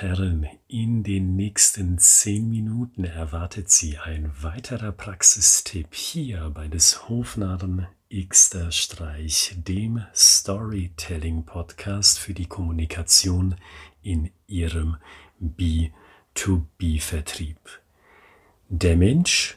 Herren, in den nächsten zehn Minuten erwartet Sie ein weiterer Praxistipp hier bei des Hofnarren Xter Streich, dem Storytelling Podcast für die Kommunikation in Ihrem B2B-Vertrieb. Der Mensch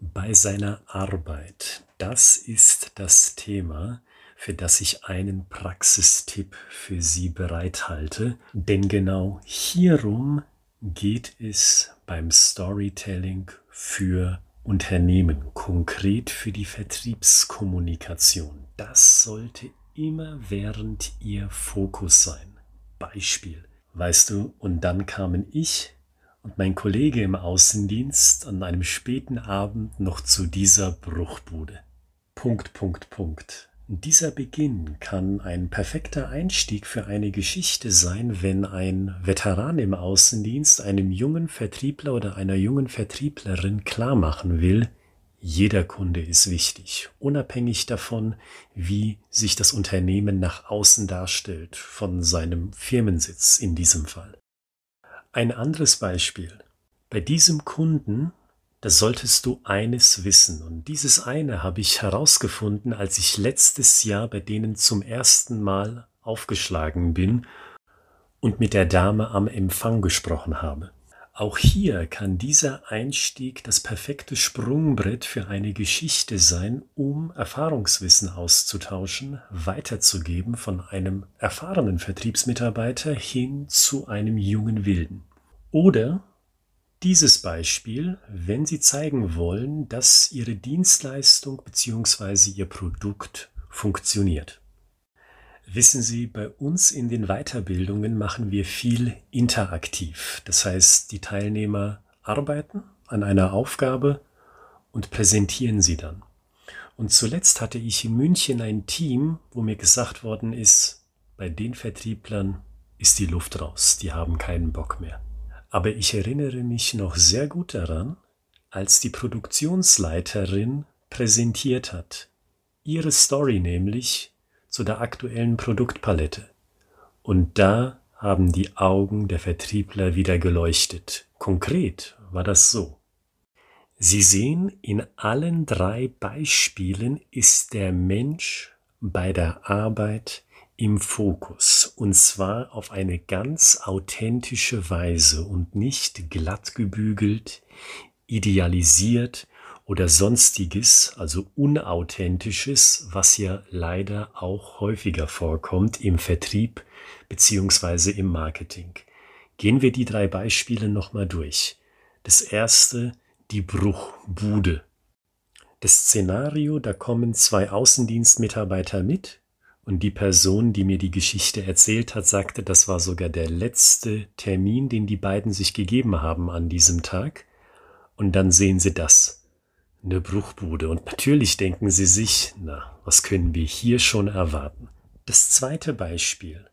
bei seiner Arbeit, das ist das Thema, für das ich einen Praxistipp für Sie bereithalte, denn genau hierum geht es beim Storytelling für Unternehmen, konkret für die Vertriebskommunikation. Das sollte immer während Ihr Fokus sein. Beispiel. Weißt du, und dann kamen ich und mein Kollege im Außendienst an einem späten Abend noch zu dieser Bruchbude. Punkt, Punkt, Punkt. Dieser Beginn kann ein perfekter Einstieg für eine Geschichte sein, wenn ein Veteran im Außendienst einem jungen Vertriebler oder einer jungen Vertrieblerin klar machen will, jeder Kunde ist wichtig, unabhängig davon, wie sich das Unternehmen nach außen darstellt, von seinem Firmensitz in diesem Fall. Ein anderes Beispiel. Bei diesem Kunden da solltest du eines wissen. Und dieses eine habe ich herausgefunden, als ich letztes Jahr bei denen zum ersten Mal aufgeschlagen bin und mit der Dame am Empfang gesprochen habe. Auch hier kann dieser Einstieg das perfekte Sprungbrett für eine Geschichte sein, um Erfahrungswissen auszutauschen, weiterzugeben von einem erfahrenen Vertriebsmitarbeiter hin zu einem jungen Wilden. Oder dieses Beispiel, wenn Sie zeigen wollen, dass Ihre Dienstleistung bzw. Ihr Produkt funktioniert. Wissen Sie, bei uns in den Weiterbildungen machen wir viel interaktiv. Das heißt, die Teilnehmer arbeiten an einer Aufgabe und präsentieren sie dann. Und zuletzt hatte ich in München ein Team, wo mir gesagt worden ist, bei den Vertrieblern ist die Luft raus, die haben keinen Bock mehr. Aber ich erinnere mich noch sehr gut daran, als die Produktionsleiterin präsentiert hat. Ihre Story nämlich zu der aktuellen Produktpalette. Und da haben die Augen der Vertriebler wieder geleuchtet. Konkret war das so. Sie sehen, in allen drei Beispielen ist der Mensch bei der Arbeit im Fokus und zwar auf eine ganz authentische Weise und nicht glatt gebügelt, idealisiert oder sonstiges, also unauthentisches, was ja leider auch häufiger vorkommt im Vertrieb beziehungsweise im Marketing. Gehen wir die drei Beispiele nochmal durch. Das erste, die Bruchbude. Das Szenario, da kommen zwei Außendienstmitarbeiter mit, und die Person, die mir die Geschichte erzählt hat, sagte, das war sogar der letzte Termin, den die beiden sich gegeben haben an diesem Tag. Und dann sehen sie das. Eine Bruchbude. Und natürlich denken sie sich, na, was können wir hier schon erwarten? Das zweite Beispiel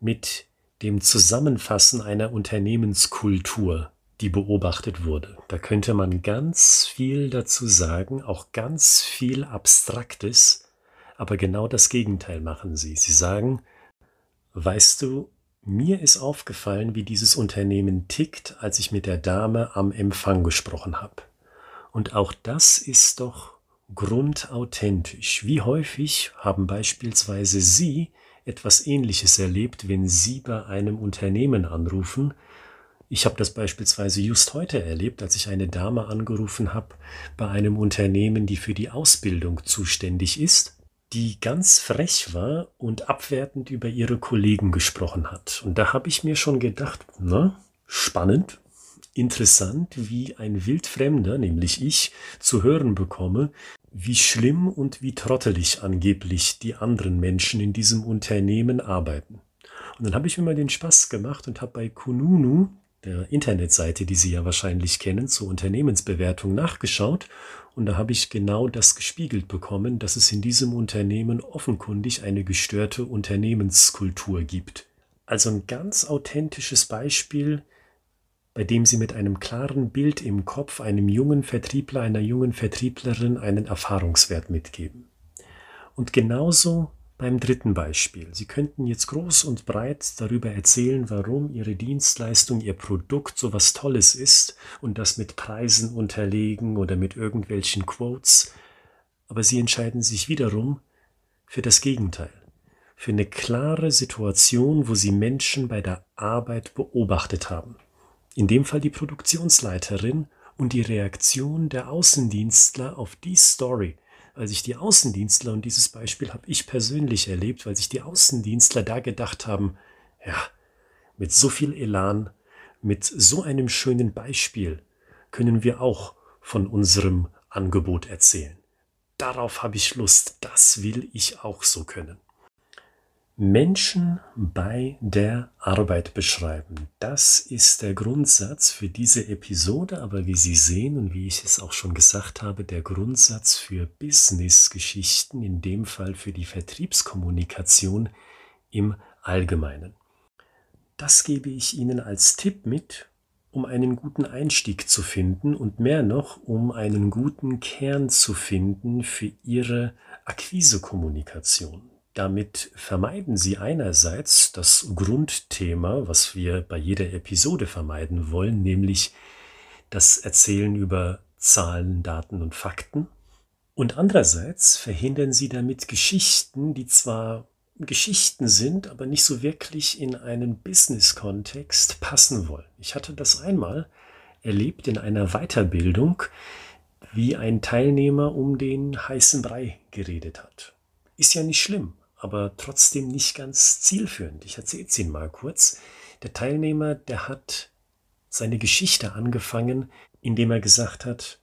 mit dem Zusammenfassen einer Unternehmenskultur, die beobachtet wurde. Da könnte man ganz viel dazu sagen, auch ganz viel Abstraktes, aber genau das Gegenteil machen sie. Sie sagen, weißt du, mir ist aufgefallen, wie dieses Unternehmen tickt, als ich mit der Dame am Empfang gesprochen habe. Und auch das ist doch grundauthentisch. Wie häufig haben beispielsweise Sie etwas Ähnliches erlebt, wenn Sie bei einem Unternehmen anrufen? Ich habe das beispielsweise just heute erlebt, als ich eine Dame angerufen habe bei einem Unternehmen, die für die Ausbildung zuständig ist die ganz frech war und abwertend über ihre Kollegen gesprochen hat. Und da habe ich mir schon gedacht, na, spannend, interessant, wie ein Wildfremder, nämlich ich, zu hören bekomme, wie schlimm und wie trottelig angeblich die anderen Menschen in diesem Unternehmen arbeiten. Und dann habe ich mir mal den Spaß gemacht und habe bei Kununu, der Internetseite, die Sie ja wahrscheinlich kennen, zur Unternehmensbewertung nachgeschaut und da habe ich genau das gespiegelt bekommen, dass es in diesem Unternehmen offenkundig eine gestörte Unternehmenskultur gibt. Also ein ganz authentisches Beispiel, bei dem Sie mit einem klaren Bild im Kopf einem jungen Vertriebler, einer jungen Vertrieblerin einen Erfahrungswert mitgeben. Und genauso beim dritten Beispiel. Sie könnten jetzt groß und breit darüber erzählen, warum Ihre Dienstleistung, Ihr Produkt so was Tolles ist und das mit Preisen unterlegen oder mit irgendwelchen Quotes. Aber Sie entscheiden sich wiederum für das Gegenteil. Für eine klare Situation, wo Sie Menschen bei der Arbeit beobachtet haben. In dem Fall die Produktionsleiterin und die Reaktion der Außendienstler auf die Story, weil sich die Außendienstler, und dieses Beispiel habe ich persönlich erlebt, weil sich die Außendienstler da gedacht haben, ja, mit so viel Elan, mit so einem schönen Beispiel können wir auch von unserem Angebot erzählen. Darauf habe ich Lust, das will ich auch so können. Menschen bei der Arbeit beschreiben. Das ist der Grundsatz für diese Episode, aber wie Sie sehen und wie ich es auch schon gesagt habe, der Grundsatz für Business-Geschichten, in dem Fall für die Vertriebskommunikation im Allgemeinen. Das gebe ich Ihnen als Tipp mit, um einen guten Einstieg zu finden und mehr noch, um einen guten Kern zu finden für Ihre Akquisekommunikation. Damit vermeiden Sie einerseits das Grundthema, was wir bei jeder Episode vermeiden wollen, nämlich das Erzählen über Zahlen, Daten und Fakten. Und andererseits verhindern Sie damit Geschichten, die zwar Geschichten sind, aber nicht so wirklich in einen Business-Kontext passen wollen. Ich hatte das einmal erlebt in einer Weiterbildung, wie ein Teilnehmer um den heißen Brei geredet hat. Ist ja nicht schlimm aber trotzdem nicht ganz zielführend. Ich erzähle es Ihnen mal kurz. Der Teilnehmer, der hat seine Geschichte angefangen, indem er gesagt hat,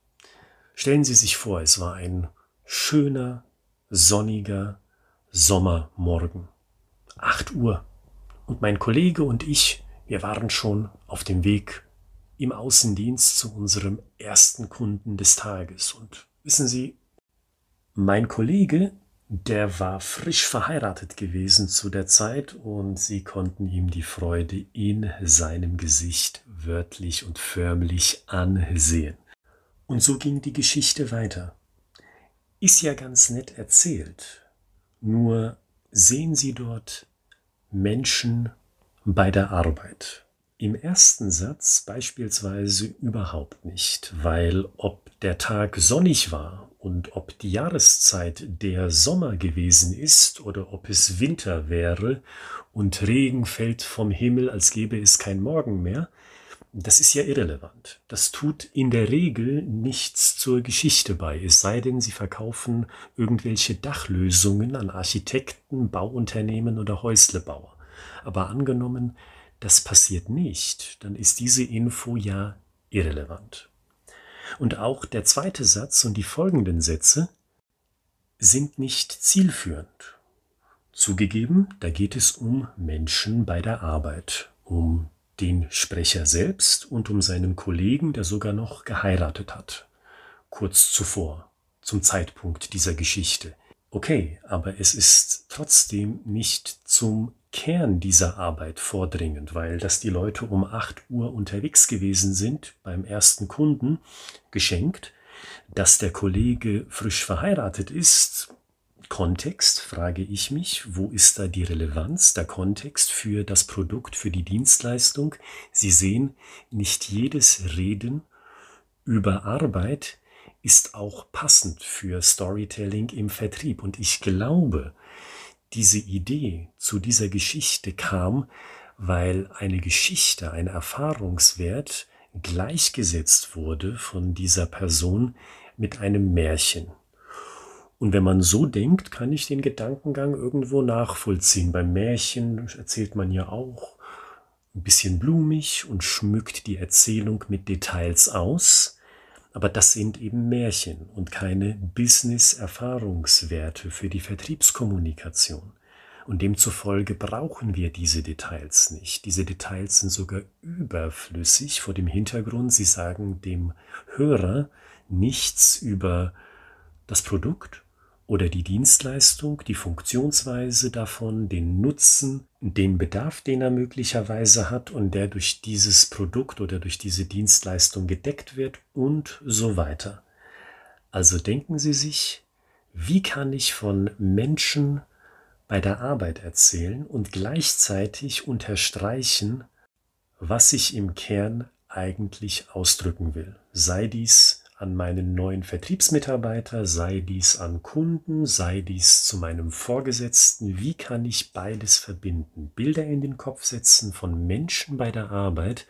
stellen Sie sich vor, es war ein schöner, sonniger Sommermorgen. Acht Uhr. Und mein Kollege und ich, wir waren schon auf dem Weg im Außendienst zu unserem ersten Kunden des Tages. Und wissen Sie, mein Kollege, der war frisch verheiratet gewesen zu der Zeit und sie konnten ihm die Freude in seinem Gesicht wörtlich und förmlich ansehen. Und so ging die Geschichte weiter. Ist ja ganz nett erzählt, nur sehen Sie dort Menschen bei der Arbeit. Im ersten Satz beispielsweise überhaupt nicht, weil ob der Tag sonnig war und ob die Jahreszeit der Sommer gewesen ist oder ob es Winter wäre und Regen fällt vom Himmel, als gäbe es kein Morgen mehr, das ist ja irrelevant. Das tut in der Regel nichts zur Geschichte bei, es sei denn, Sie verkaufen irgendwelche Dachlösungen an Architekten, Bauunternehmen oder Häuslebauer. Aber angenommen, das passiert nicht, dann ist diese Info ja irrelevant. Und auch der zweite Satz und die folgenden Sätze sind nicht zielführend. Zugegeben, da geht es um Menschen bei der Arbeit, um den Sprecher selbst und um seinen Kollegen, der sogar noch geheiratet hat, kurz zuvor, zum Zeitpunkt dieser Geschichte. Okay, aber es ist trotzdem nicht zum Kern dieser Arbeit vordringend, weil dass die Leute um 8 Uhr unterwegs gewesen sind beim ersten Kunden geschenkt, dass der Kollege frisch verheiratet ist, Kontext, frage ich mich, wo ist da die Relevanz, der Kontext für das Produkt, für die Dienstleistung? Sie sehen, nicht jedes Reden über Arbeit ist auch passend für Storytelling im Vertrieb. Und ich glaube, diese Idee zu dieser Geschichte kam, weil eine Geschichte, ein Erfahrungswert gleichgesetzt wurde von dieser Person mit einem Märchen. Und wenn man so denkt, kann ich den Gedankengang irgendwo nachvollziehen. Beim Märchen erzählt man ja auch ein bisschen blumig und schmückt die Erzählung mit Details aus. Aber das sind eben Märchen und keine Business-Erfahrungswerte für die Vertriebskommunikation. Und demzufolge brauchen wir diese Details nicht. Diese Details sind sogar überflüssig vor dem Hintergrund, sie sagen dem Hörer nichts über das Produkt oder die Dienstleistung, die Funktionsweise davon, den Nutzen, den Bedarf, den er möglicherweise hat und der durch dieses Produkt oder durch diese Dienstleistung gedeckt wird und so weiter. Also denken Sie sich, wie kann ich von Menschen bei der Arbeit erzählen und gleichzeitig unterstreichen, was ich im Kern eigentlich ausdrücken will. Sei dies an meinen neuen Vertriebsmitarbeiter, sei dies an Kunden, sei dies zu meinem Vorgesetzten. Wie kann ich beides verbinden? Bilder in den Kopf setzen von Menschen bei der Arbeit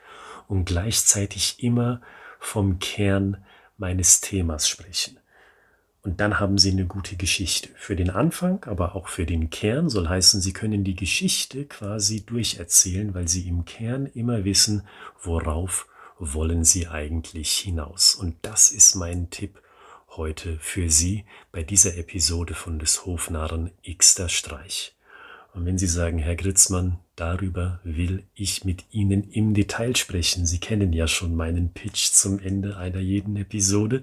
und gleichzeitig immer vom Kern meines Themas sprechen. Und dann haben Sie eine gute Geschichte. Für den Anfang, aber auch für den Kern soll heißen, Sie können die Geschichte quasi durcherzählen, weil Sie im Kern immer wissen, worauf wollen Sie eigentlich hinaus. Und das ist mein Tipp heute für Sie bei dieser Episode von des Hofnarren Xter Streich. Und wenn Sie sagen, Herr Gritzmann, darüber will ich mit Ihnen im Detail sprechen, Sie kennen ja schon meinen Pitch zum Ende einer jeden Episode,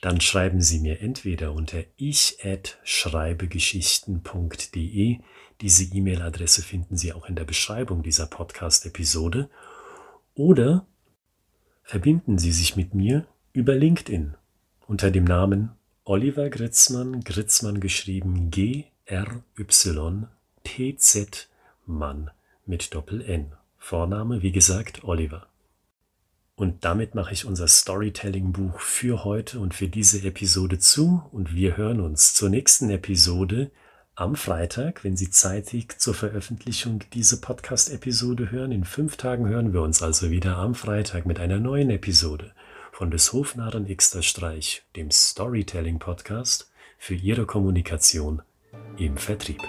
dann schreiben Sie mir entweder unter ich@schreibegeschichten.de. Diese E-Mail-Adresse finden Sie auch in der Beschreibung dieser Podcast-Episode. Oder verbinden Sie sich mit mir über LinkedIn unter dem Namen Oliver Gritzmann, Gritzmann geschrieben G-R-Y-T-Z Mann mit Doppel-N. Vorname, wie gesagt, Oliver. Und damit mache ich unser Storytelling-Buch für heute und für diese Episode zu und wir hören uns zur nächsten Episode am Freitag, wenn Sie zeitig zur Veröffentlichung diese Podcast-Episode hören. In fünf Tagen hören wir uns also wieder am Freitag mit einer neuen Episode von des Hofnarren Xter Streich, dem Storytelling-Podcast für Ihre Kommunikation im Vertrieb.